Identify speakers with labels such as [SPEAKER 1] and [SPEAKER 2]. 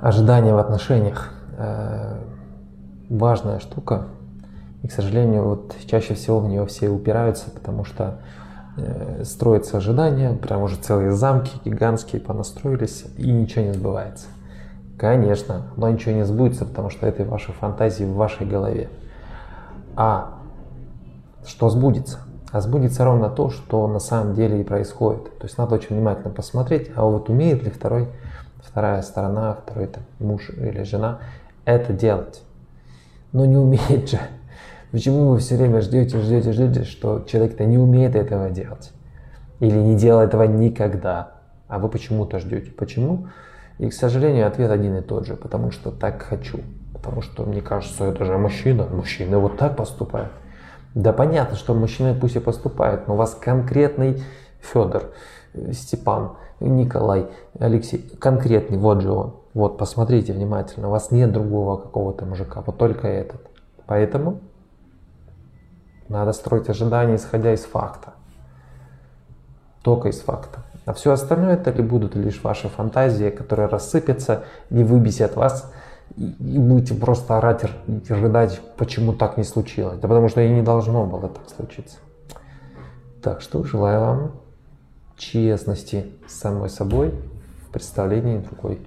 [SPEAKER 1] Ожидания в отношениях э, важная штука. И, к сожалению, вот чаще всего в нее все упираются, потому что э, строятся ожидания, прям уже целые замки гигантские понастроились, и ничего не сбывается. Конечно, но ничего не сбудется, потому что это ваши фантазии в вашей голове. А что сбудется? А сбудется ровно то, что на самом деле и происходит. То есть надо очень внимательно посмотреть, а вот умеет ли второй, вторая сторона, второй там, муж или жена это делать. Но не умеет же. Почему вы все время ждете, ждете, ждете, что человек-то не умеет этого делать? Или не делает этого никогда? А вы почему-то ждете. Почему? И, к сожалению, ответ один и тот же. Потому что так хочу. Потому что мне кажется, это же мужчина. Мужчины вот так поступают. Да понятно, что мужчины пусть и поступают, но у вас конкретный Федор, Степан, Николай, Алексей, конкретный, вот же он. Вот, посмотрите внимательно, у вас нет другого какого-то мужика, вот только этот. Поэтому надо строить ожидания, исходя из факта. Только из факта. А все остальное это ли будут лишь ваши фантазии, которые рассыпятся и выбесят вас, и будете просто орать и ожидать, почему так не случилось. Да потому что и не должно было так случиться. Так что желаю вам честности с самой собой в представлении другой.